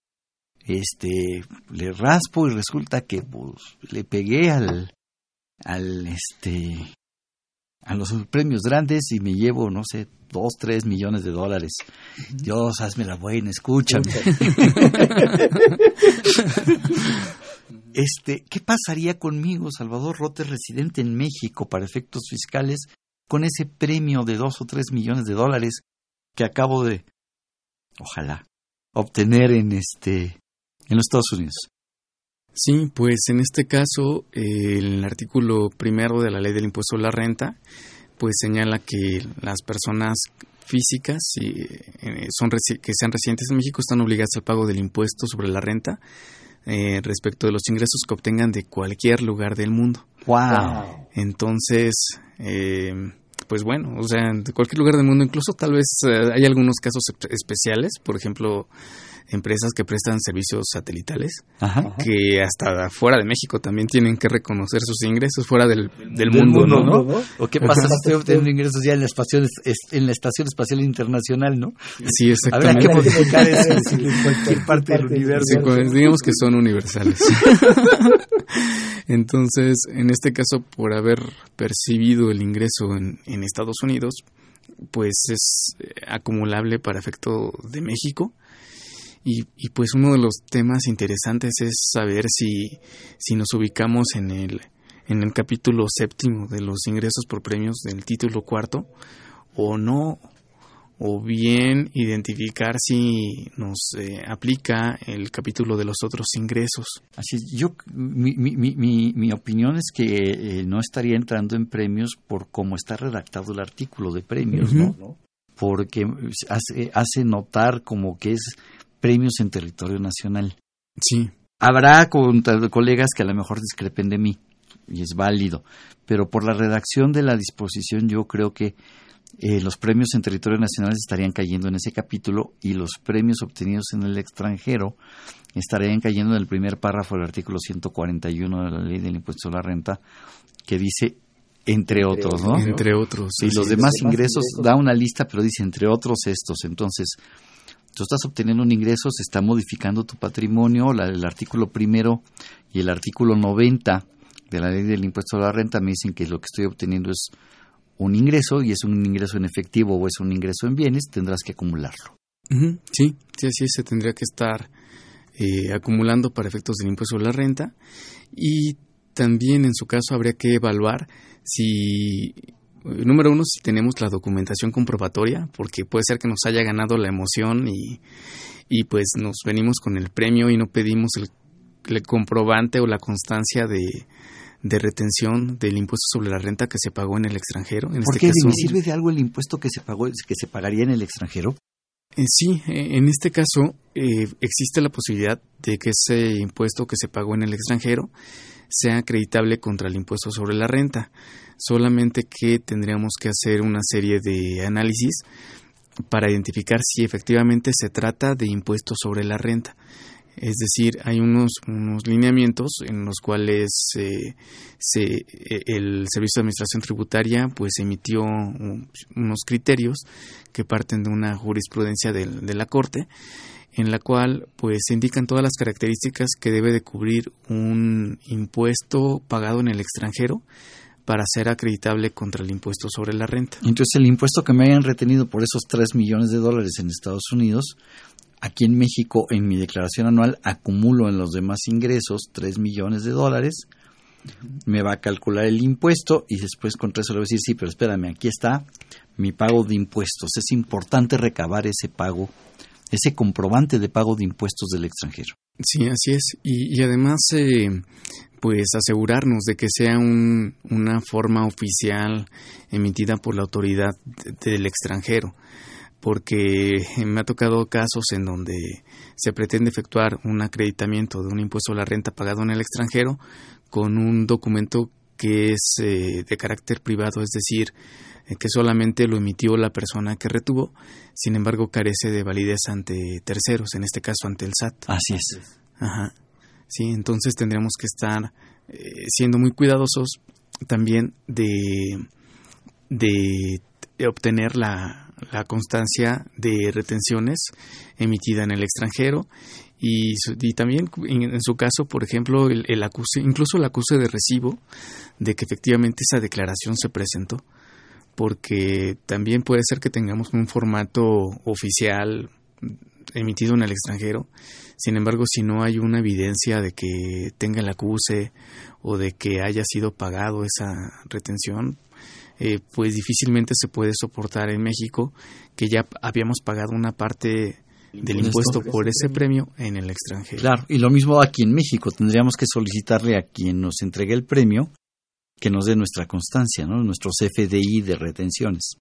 este, le raspo y resulta que pues, le pegué al, al, este, a los premios grandes y me llevo, no sé, dos, tres millones de dólares. Dios, hazme la buena, escúchame. este, ¿qué pasaría conmigo, Salvador Rote, residente en México para efectos fiscales, con ese premio de dos o tres millones de dólares que acabo de, ojalá, obtener en este, en los Estados Unidos? Sí, pues en este caso el artículo primero de la ley del impuesto a la renta pues señala que las personas físicas eh, son que sean residentes en México están obligadas al pago del impuesto sobre la renta eh, respecto de los ingresos que obtengan de cualquier lugar del mundo. Wow. Entonces, eh, pues bueno, o sea, de cualquier lugar del mundo, incluso tal vez eh, hay algunos casos especiales, por ejemplo, empresas que prestan servicios satelitales, Ajá. que hasta fuera de México también tienen que reconocer sus ingresos fuera del, del, del mundo, mundo, ¿no? ¿no? ¿O qué pasa si estoy obteniendo ingresos ya en la, estación, en la Estación Espacial Internacional, no? Sí, exactamente. Habrá que modificar eso en cualquier parte del universo. Sí, pues, digamos que son universales. Entonces, en este caso, por haber percibido el ingreso en, Estados Unidos, pues es acumulable para efecto de México. Y, y, pues uno de los temas interesantes es saber si, si nos ubicamos en el, en el capítulo séptimo de los ingresos por premios del título cuarto o no, o bien identificar si nos eh, aplica el capítulo de los otros ingresos. Así es, yo, mi, mi, mi, mi opinión es que eh, no estaría entrando en premios por cómo está redactado el artículo de premios, uh -huh. ¿no? Porque hace, hace notar como que es premios en territorio nacional. Sí. Habrá con, colegas que a lo mejor discrepen de mí, y es válido, pero por la redacción de la disposición yo creo que eh, los premios en territorio nacional estarían cayendo en ese capítulo y los premios obtenidos en el extranjero estarían cayendo en el primer párrafo del artículo 141 de la ley del impuesto a la renta que dice entre, otros, ¿no? Entre otros. Y los demás ingresos da una lista, pero dice entre otros estos. Entonces, tú estás obteniendo un ingreso, se está modificando tu patrimonio, la, el artículo primero y el artículo 90 de la ley del impuesto a la renta me dicen que lo que estoy obteniendo es un ingreso y es un ingreso en efectivo o es un ingreso en bienes, tendrás que acumularlo. Uh -huh. Sí, sí, se tendría que estar eh, acumulando para efectos del impuesto a la renta y también en su caso habría que evaluar si número uno, si tenemos la documentación comprobatoria, porque puede ser que nos haya ganado la emoción y, y pues nos venimos con el premio y no pedimos el comprobante o la constancia de, de, retención del impuesto sobre la renta que se pagó en el extranjero. En ¿Por este qué? caso, ¿Me sirve de algo el impuesto que se pagó, que se pagaría en el extranjero? Eh, sí, eh, en este caso eh, existe la posibilidad de que ese impuesto que se pagó en el extranjero sea acreditable contra el impuesto sobre la renta. Solamente que tendríamos que hacer una serie de análisis para identificar si efectivamente se trata de impuesto sobre la renta. Es decir, hay unos, unos lineamientos en los cuales eh, se, eh, el Servicio de Administración Tributaria pues emitió unos criterios que parten de una jurisprudencia de, de la Corte en la cual pues se indican todas las características que debe de cubrir un impuesto pagado en el extranjero para ser acreditable contra el impuesto sobre la renta. Entonces el impuesto que me hayan retenido por esos 3 millones de dólares en Estados Unidos, aquí en México en mi declaración anual acumulo en los demás ingresos 3 millones de dólares, me va a calcular el impuesto y después contra eso le voy a decir, sí, pero espérame, aquí está mi pago de impuestos. Es importante recabar ese pago ese comprobante de pago de impuestos del extranjero. Sí, así es. Y, además, eh, pues asegurarnos de que sea una forma oficial emitida por la autoridad del extranjero. Porque me ha tocado casos en donde se pretende efectuar un acreditamiento de un impuesto a la renta pagado en el extranjero con un documento que es eh, de carácter privado, es decir, eh, que solamente lo emitió la persona que retuvo, sin embargo carece de validez ante terceros, en este caso ante el SAT. Así es. Ajá. Sí, entonces tendremos que estar eh, siendo muy cuidadosos también de, de obtener la, la constancia de retenciones emitida en el extranjero y, también en, su caso, por ejemplo, el, el, acuse, incluso el acuse de recibo de que efectivamente esa declaración se presentó porque también puede ser que tengamos un formato oficial emitido en el extranjero. Sin embargo, si no hay una evidencia de que tenga el acuse o de que haya sido pagado esa retención, eh, pues difícilmente se puede soportar en México que ya habíamos pagado una parte del impuesto por ese premio en el extranjero. Claro, y lo mismo aquí en México, tendríamos que solicitarle a quien nos entregue el premio que nos dé nuestra constancia, ¿no? nuestros FDI de retenciones.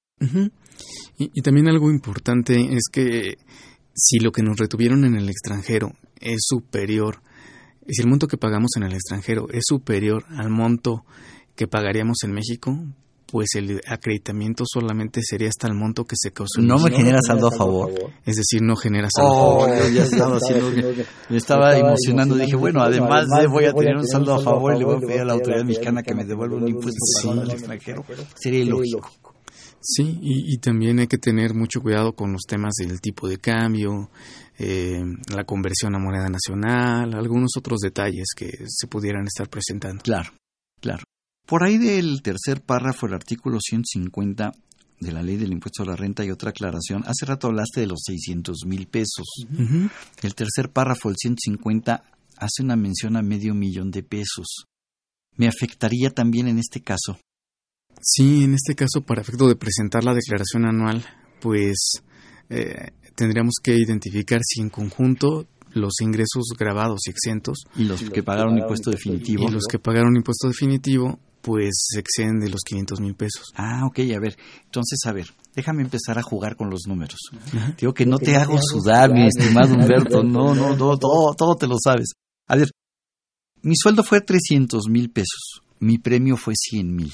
y, también algo importante es que si lo que nos retuvieron en el extranjero es superior, si el monto que pagamos en el extranjero es superior al monto que pagaríamos en México, pues el acreditamiento solamente sería hasta el monto que se causó. No me genera saldo a favor. Es decir, no genera saldo oh, a favor. Ya estaba haciendo me estaba emocionando. Dije, bueno, además de voy a tener un saldo a favor y le voy a pedir a la autoridad mexicana que me devuelva un impuesto sí. al extranjero. Sería ilógico. Sí, y, y, también hay que tener mucho cuidado con los temas del tipo de cambio, eh, la conversión a moneda nacional, algunos otros detalles que se pudieran estar presentando. Claro. Por ahí del tercer párrafo del artículo 150 de la ley del impuesto a la renta y otra aclaración. Hace rato hablaste de los 600 mil pesos. El tercer párrafo del 150 hace una mención a medio millón de pesos. ¿Me afectaría también en este caso? Sí, en este caso, para efecto de presentar la declaración anual, pues eh, tendríamos que identificar si en conjunto los ingresos grabados y exentos y los que pagaron impuesto definitivo y los que pagaron impuesto definitivo pues exceden de los 500 mil pesos. Ah, ok, a ver. Entonces, a ver, déjame empezar a jugar con los números. Digo que no te hago sudar, mi estimado Humberto. No, no, no, todo, todo te lo sabes. A ver, mi sueldo fue 300 mil pesos. Mi premio fue 100 mil.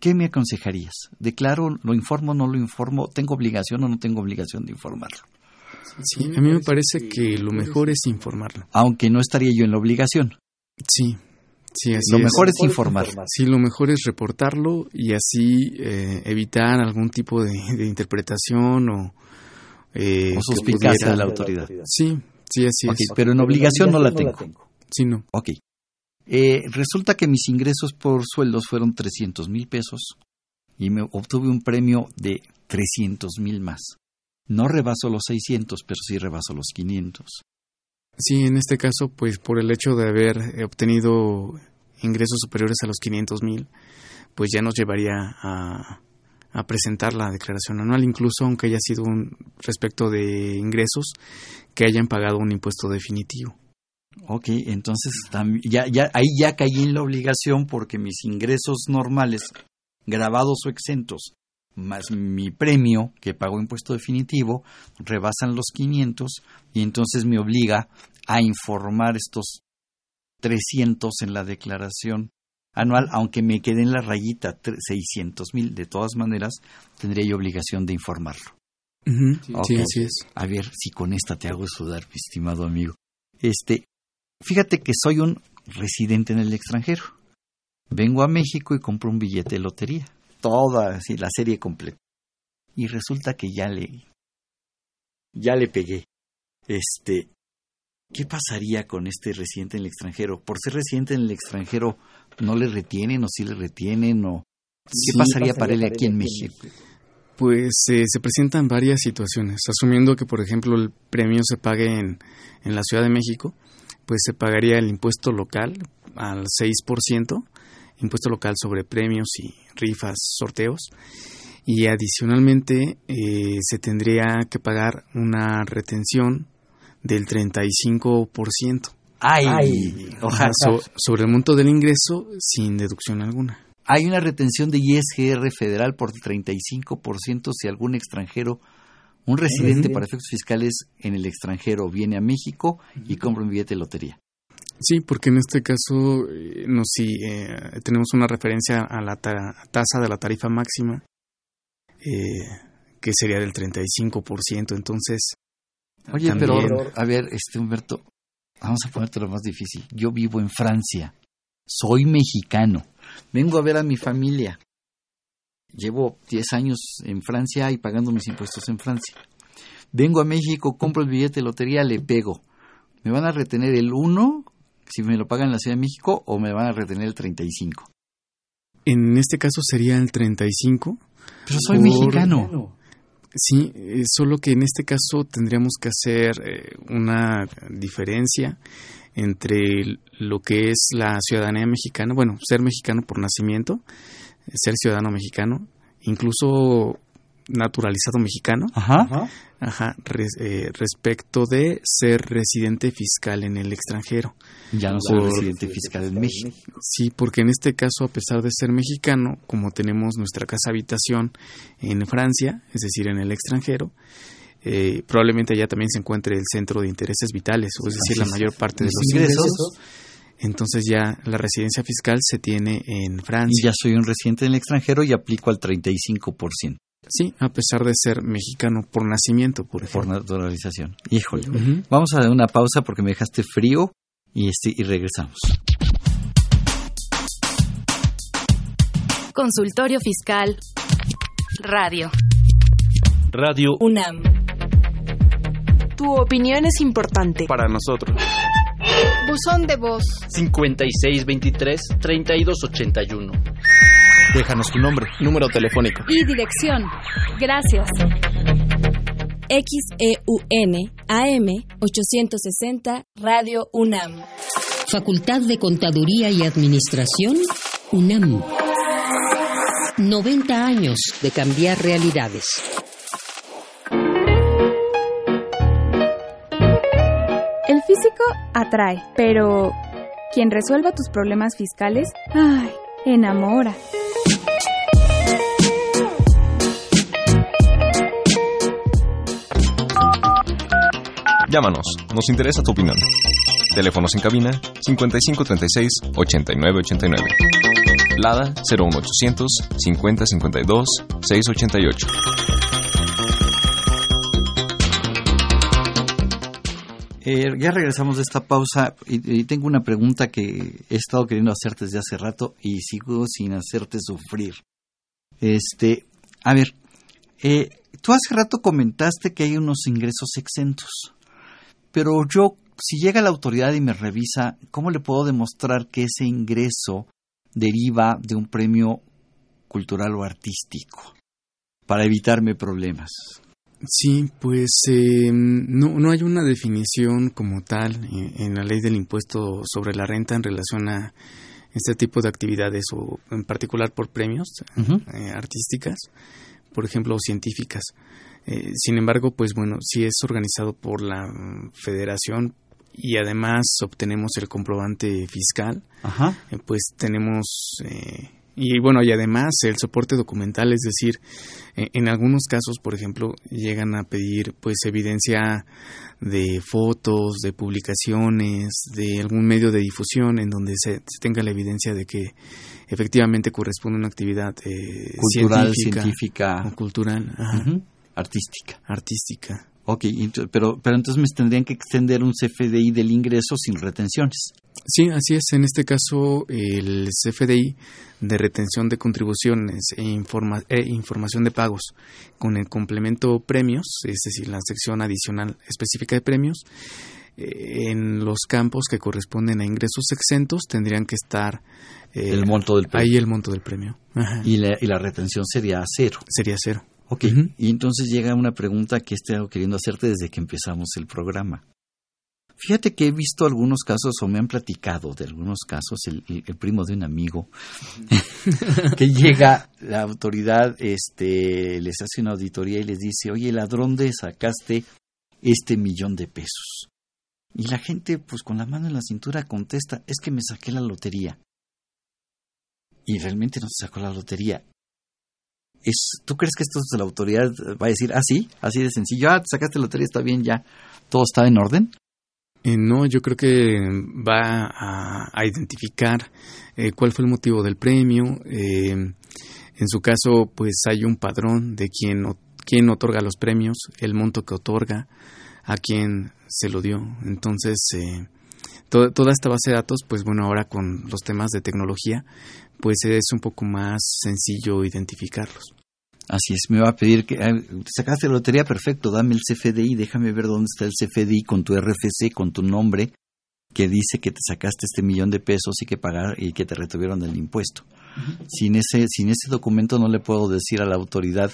¿Qué me aconsejarías? ¿Declaro, lo informo, no lo informo? ¿Tengo obligación o no tengo obligación de informarlo? Sí, a mí me parece que lo mejor es informarlo. Aunque no estaría yo en la obligación. Sí, Sí, lo mejor es informar. Sí, lo mejor es reportarlo y así eh, evitar algún tipo de, interpretación o, eh, o suspicacia de la autoridad. Sí, sí, así es. Pero en obligación no la tengo. Sí, no. Ok. Eh, resulta que mis ingresos por sueldos fueron 300 mil pesos y me obtuve un premio de 300 mil más. No rebaso los 600, pero sí rebaso los 500. Sí, en este caso, pues por el hecho de haber eh, obtenido ingresos superiores a los 500 mil, pues ya nos llevaría a, a, presentar la declaración anual, incluso aunque haya sido un, respecto de ingresos que hayan pagado un impuesto definitivo. Ok, entonces ya, ya, ahí ya caí en la obligación porque mis ingresos normales, grabados o exentos, más mi premio que pago impuesto definitivo, rebasan los 500 y entonces me obliga a informar estos 300 en la declaración anual, aunque me quede en la rayita 600 mil, de todas maneras tendría yo obligación de informarlo. Sí, así es. A ver si con esta te hago sudar, mi estimado amigo. Este, fíjate que soy un residente en el extranjero. Vengo a México y compro un billete de lotería. Toda, así, la serie completa. Y resulta que ya le, ya le pegué. Este, ¿qué pasaría con este residente en el extranjero? Por ser residente en el extranjero, ¿no le retienen o sí le retienen o qué pasaría, para él aquí en México? Pues eh, se presentan varias situaciones. Asumiendo que, por ejemplo, el premio se pague en, en la Ciudad de México, pues se pagaría el impuesto local al 6%, impuesto local sobre premios y rifas, sorteos. Y adicionalmente eh, se tendría que pagar una retención del 35%. ¡Ay! Ojalá. sobre el monto del ingreso sin deducción alguna. Hay una retención de ISGR federal por 35% si algún extranjero, un residente para efectos fiscales en el extranjero viene a México y compra un billete de lotería. Sí, porque en este caso eh, no, sí, eh, tenemos una referencia a la tasa de la tarifa máxima, eh, que sería del 35%. Entonces, Oye, pero a ver, este Humberto, vamos a ponerte lo más difícil. Yo vivo en Francia, soy mexicano, vengo a ver a mi familia. Llevo 10 años en Francia y pagando mis impuestos en Francia. Vengo a México, compro el billete de lotería, le pego. ¿Me van a retener el 1 si me lo pagan en la Ciudad de México o me van a retener el 35? En este caso sería el 35. Pero soy mexicano. Sí, eh, solo que en este caso tendríamos que hacer eh, una diferencia entre lo que es la ciudadanía mexicana, bueno, ser mexicano por nacimiento, ser ciudadano mexicano, incluso naturalizado mexicano, ajá, ajá eh, respecto de ser residente fiscal en el extranjero. Ya no soy residente fiscal en México. Sí, porque en este caso, a pesar de ser mexicano, como tenemos nuestra casa habitación en Francia, es decir, en el extranjero, eh, probablemente allá también se encuentre el centro de intereses vitales, o es decir, la mayor parte de los ingresos. Entonces ya la residencia fiscal se tiene en Francia. Y ya soy un residente en el extranjero y aplico al 35%. Sí, a pesar de ser mexicano por nacimiento, por Por naturalización. Híjole. Vamos a dar una pausa porque me dejaste frío y, este, y regresamos. Consultorio Fiscal Radio. Radio UNAM. Tu opinión es importante. Para nosotros. Buzón de voz. 5623-3281. Déjanos tu nombre. Número telefónico. Y dirección. Gracias. XEUN AM 860 Radio UNAM. Facultad de Contaduría y Administración, UNAM. 90 años de cambiar realidades. El físico atrae, pero quien resuelva tus problemas fiscales, ay, enamora. Llámanos, nos interesa tu opinión. Teléfonos en cabina 5536-8989. Lada 01800 5052 688. Eh, ya regresamos de esta pausa y, y, tengo una pregunta que he estado queriendo hacerte desde hace rato y sigo sin hacerte sufrir. Este, a ver, eh, tú hace rato comentaste que hay unos ingresos exentos, pero yo, si llega la autoridad y me revisa, ¿cómo le puedo demostrar que ese ingreso deriva de un premio cultural o artístico para evitarme problemas? Sí, pues eh, no, no hay una definición como tal en, en, la ley del impuesto sobre la renta en relación a este tipo de actividades o en particular por premios uh -huh. eh, artísticas, por ejemplo, o científicas. Eh, sin embargo, pues bueno, si es organizado por la federación y además obtenemos el comprobante fiscal, Ajá. pues tenemos Y bueno, y además el soporte documental, es decir, en, en algunos casos, por ejemplo, llegan a pedir pues evidencia de fotos, de publicaciones, de algún medio de difusión en donde se, tenga la evidencia de que efectivamente corresponde a una actividad eh, Cultural, científica, científica. o cultural, ajá. Artística. artística. Ok, pero, pero entonces me tendrían que extender un CFDI del ingreso sin retenciones. Sí, así es. En este caso, el CFDI de retención de contribuciones e, informa- e información de pagos con el complemento premios, es decir, la sección adicional específica de premios, eh, en los campos que corresponden a ingresos exentos tendrían que estar eh, El monto del premio. ahí el monto del premio. Ajá. Y la, y la retención sería cero. Sería cero. Ok, y entonces llega una pregunta que he estado queriendo hacerte desde que empezamos el programa. Fíjate que he visto algunos casos, o me han platicado de algunos casos, el, el- el primo de un amigo, que llega la autoridad, este, les hace una auditoría y les dice, oye, ladrón, ¿dónde sacaste este millón de pesos? Y la gente, pues con la mano en la cintura, contesta, es que me saqué la lotería. Y realmente no se sacó la lotería. Es, ¿Tú crees que esto de la autoridad va a decir, ah, sí, así de sencillo, ah, te sacaste la lotería, está bien, ya, todo está en orden? Eh, no, yo creo que va a, a identificar eh, cuál fue el motivo del premio. eh, en su caso, pues hay un padrón de quién, quién otorga los premios, el monto que otorga, a quién se lo dio. Entonces, to- toda esta base de datos, pues bueno, ahora con los temas de tecnología, pues es un poco más sencillo identificarlos. Así es, me va a pedir que ah, sacaste la lotería, perfecto, dame el CFDI, déjame ver dónde está el CFDI con tu RFC, con tu nombre, que dice que te sacaste este millón de pesos y que pagar y que te retuvieron el impuesto. Sin ese, sin ese documento no le puedo decir a la autoridad,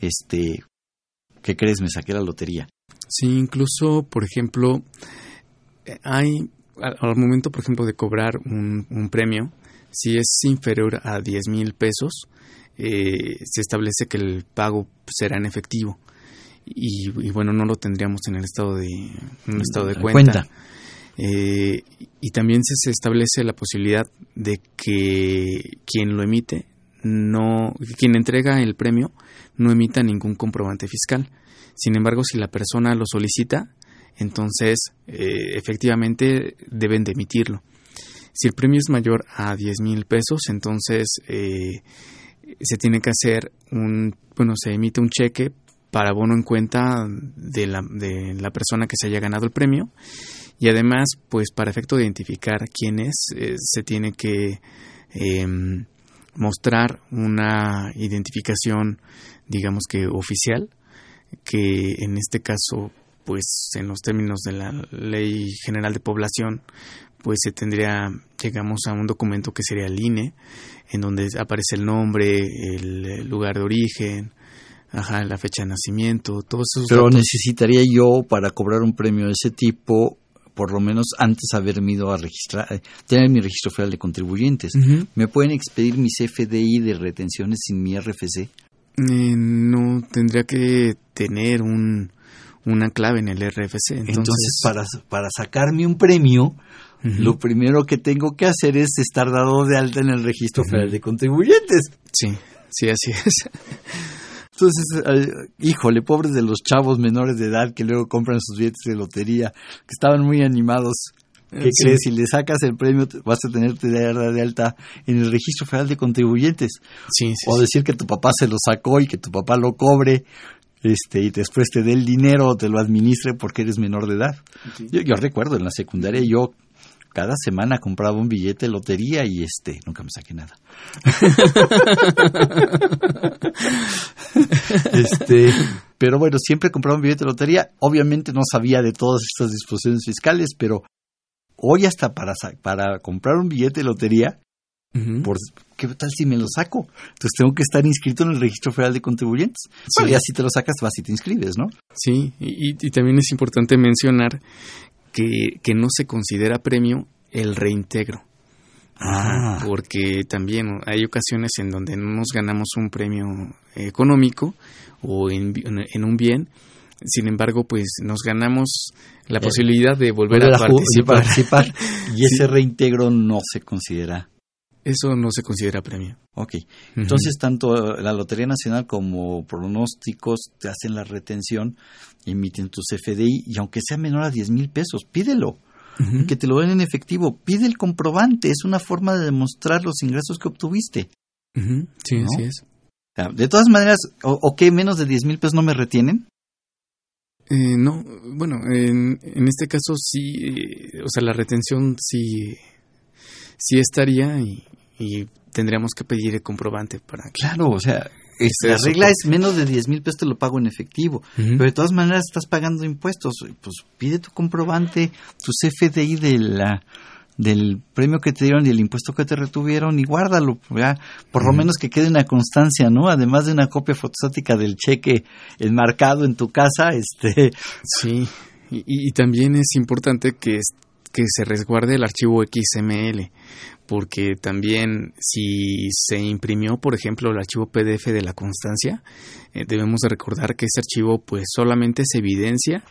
este, ¿qué crees? Me saqué la lotería. Sí, incluso, por ejemplo, eh, hay, al, al momento, por ejemplo, de cobrar un, un premio, si es inferior a 10 mil pesos, eh, se establece que el pago será en efectivo. Y, y bueno, no lo tendríamos en el estado de, en un estado de De cuenta. cuenta. Eh, y también se, se establece la posibilidad de que quien lo emite, no, quien entrega el premio, no emita ningún comprobante fiscal. Sin embargo, si la persona lo solicita, entonces eh, efectivamente deben de emitirlo. Si el premio es mayor a 10 mil pesos, entonces eh, se tiene que hacer un, bueno, se emite un cheque para bono en cuenta de la, de la persona que se haya ganado el premio y además, pues para efecto de identificar quién es, eh, se tiene que mostrar una identificación, digamos que oficial, que en este caso, pues en los términos de la Ley General de Población, pues se tendría, llegamos a un documento que sería el INE, en donde aparece el nombre, el lugar de origen, ajá, la fecha de nacimiento, todos esos Pero datos. necesitaría yo, para cobrar un premio de ese tipo, por lo menos antes haberme ido a registrar, eh, tener mi registro federal de contribuyentes. ¿Me pueden expedir mi CFDI de retenciones sin mi RFC? Eh, no tendría que tener un, una clave en el RFC. Entonces, Entonces, para, para sacarme un premio, lo primero que tengo que hacer es estar dado de alta en el registro federal de contribuyentes. Sí, sí, así es. Entonces, híjole, pobres de los chavos menores de edad que luego compran sus billetes de lotería, que estaban muy animados. ¿Qué sí. crees? Si le sacas el premio, vas a tener que dar de alta en el registro federal de contribuyentes. Sí, o decir que tu papá se lo sacó y que tu papá lo cobre este y después te dé el dinero o te lo administre porque eres menor de edad. Yo, yo recuerdo en la secundaria yo cada semana compraba un billete de lotería y este nunca me saqué nada. este, pero bueno, siempre compraba un billete de lotería. Obviamente no sabía de todas estas disposiciones fiscales, pero hoy hasta para para comprar un billete de lotería por, ¿qué tal si me lo saco? Entonces tengo que estar inscrito en el registro federal de contribuyentes. Bueno, ya si te lo sacas, vas y te inscribes, ¿no? Sí, y, y también es importante mencionar que, que no se considera premio el reintegro. Ah. Porque también hay ocasiones en donde no nos ganamos un premio económico o en, en un bien, sin embargo, pues nos ganamos la Eh, posibilidad de volver, volver a, participar. Y ese reintegro no se considera. Eso no se considera premio. Ok. Entonces, tanto la Lotería Nacional como pronósticos te hacen la retención, emiten tu CFDI y aunque sea menor a 10 mil pesos, pídelo. Que te lo den en efectivo. Pide el comprobante. Es una forma de demostrar los ingresos que obtuviste. Sí, así es. De todas maneras, ¿o, qué? ¿Menos de 10 mil pesos no me retienen? Eh, no, bueno, en, en, este caso sí, o sea, la retención sí, sí estaría y, y tendríamos que pedir el comprobante para... Claro, o sea, la regla es menos de 10 mil pesos te lo pago en efectivo, pero de todas maneras estás pagando impuestos, pues pide tu comprobante, tu CFDI de la del premio que te dieron y el impuesto que te retuvieron y guárdalo, ya, por lo menos que quede una constancia, ¿no? Además de una copia fotostática del cheque enmarcado en tu casa, este... Sí, y, y también es importante que, que se resguarde el archivo XML, porque también si se imprimió, por ejemplo, el archivo PDF de la constancia, eh, debemos de recordar que ese archivo pues solamente es evidencia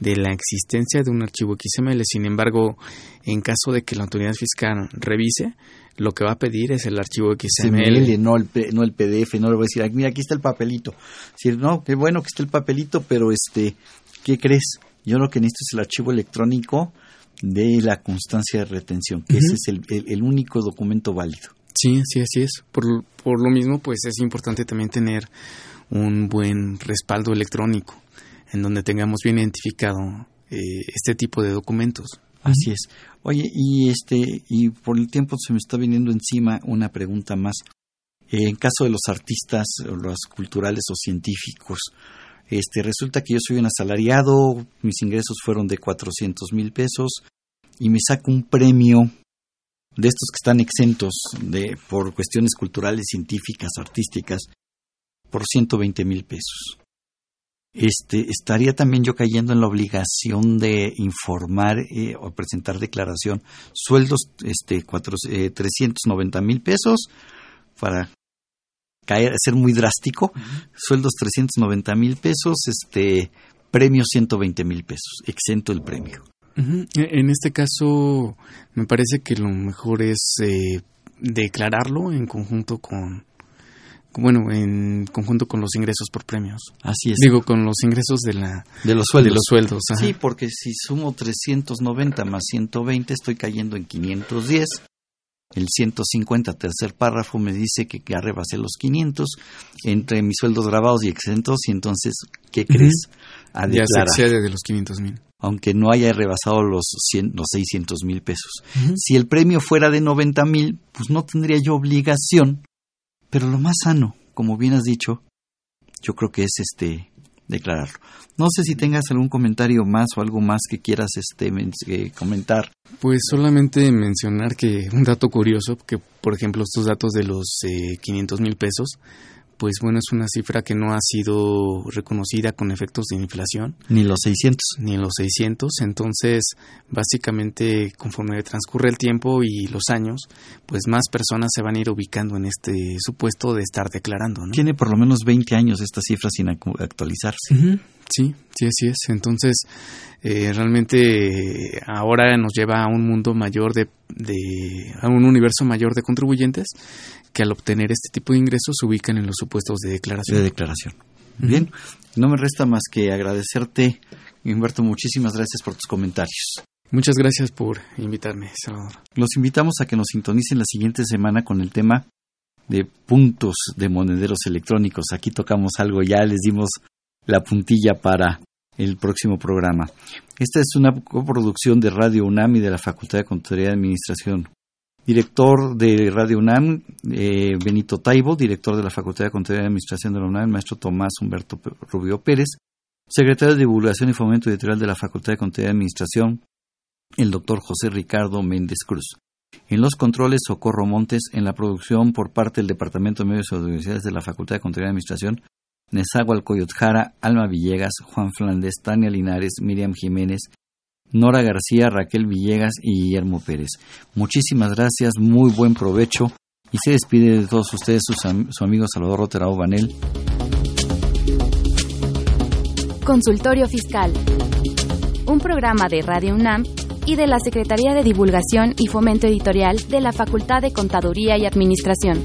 de la existencia de un archivo XML. Sin embargo, en caso de que la autoridad fiscal revise, lo que va a pedir es el archivo XML. no el, no el PDF, no le voy a decir, mira, aquí está el papelito. Decir, no, qué bueno que está el papelito, pero este, ¿qué crees? Yo lo que necesito es el archivo electrónico de la constancia de retención, que ese es el, único documento válido. Sí, sí, así es. Por, por lo mismo, pues es importante también tener un buen respaldo electrónico en donde tengamos bien identificado eh, este tipo de documentos. Así es. Oye, y este y por el tiempo se me está viniendo encima una pregunta más. en caso de los artistas, los culturales o científicos, este, resulta que yo soy un asalariado, mis ingresos fueron de 400 mil pesos y me saco un premio de estos que están exentos de, por cuestiones culturales, científicas, artísticas, por 120 mil pesos. Este, estaría también yo cayendo en la obligación de informar eh, o presentar declaración sueldos este, cuatro, 390 eh, mil pesos para caer, ser muy drástico, sueldos 390 mil pesos, este premio 120 mil pesos, exento el premio. E, en este caso, me parece que lo mejor es eh, declararlo en conjunto con, bueno, en conjunto con los ingresos por premios. Así es. Digo, con los ingresos de la de los sueldos. De los sueldos Sí, porque si sumo 390 más 120, estoy cayendo en 510 el 150, tercer párrafo, me dice que ya rebasé los 500 entre mis sueldos grabados y exentos, y entonces, ¿qué crees? A ya se excede de los 500 mil. Aunque no haya rebasado los, 100, los 600 mil pesos. Si el premio fuera de 90 mil, pues no tendría yo obligación, pero lo más sano, como bien has dicho, yo creo que es este declararlo. No sé si tengas algún comentario más o algo más que quieras este, eh, comentar. Pues solamente mencionar que un dato curioso, que por ejemplo estos datos de los eh, 500 mil pesos, pues bueno, es una cifra que no ha sido reconocida con efectos de inflación. Ni los 600. Ni los 600. Entonces, básicamente, conforme transcurre el tiempo y los años, pues más personas se van a ir ubicando en este supuesto de estar declarando. ¿no? Tiene por lo menos 20 años esta cifra sin actualizarse. Sí, sí, así es. Entonces, eh, realmente ahora nos lleva a un mundo mayor de, de, a un universo mayor de contribuyentes que al obtener este tipo de ingresos se ubican en los supuestos de declaración. De declaración. Bien, no me resta más que agradecerte, Humberto, muchísimas gracias por tus comentarios. Muchas gracias por invitarme, Salvador. Los invitamos a que nos sintonicen la siguiente semana con el tema de puntos de monederos electrónicos. Aquí tocamos algo, ya les dimos la puntilla para el próximo programa. Esta es una coproducción de Radio UNAM y de la Facultad de Contaduría y Administración director de Radio UNAM, eh, Benito Taibo, director de la Facultad de Contaduría y Administración de la UNAM, el maestro Tomás Humberto Rubio Pérez, secretario de Divulgación y Fomento Editorial de la Facultad de Contaduría y Administración, el doctor José Ricardo Méndez Cruz. En los controles, Socorro Montes, en la producción por parte del Departamento de Medios Audiovisuales de la Facultad de Contaduría y Administración, Nezahual Coyotjara, Alma Villegas, Juan Flandes, Tania Linares, Miriam Jiménez, Nora García, Raquel Villegas y Guillermo Pérez. Muchísimas gracias, muy buen provecho y se despide de todos ustedes su amigo Salvador Roterao Banel. Consultorio Fiscal. Un programa de Radio UNAM y de la Secretaría de Divulgación y Fomento Editorial de la Facultad de Contaduría y Administración.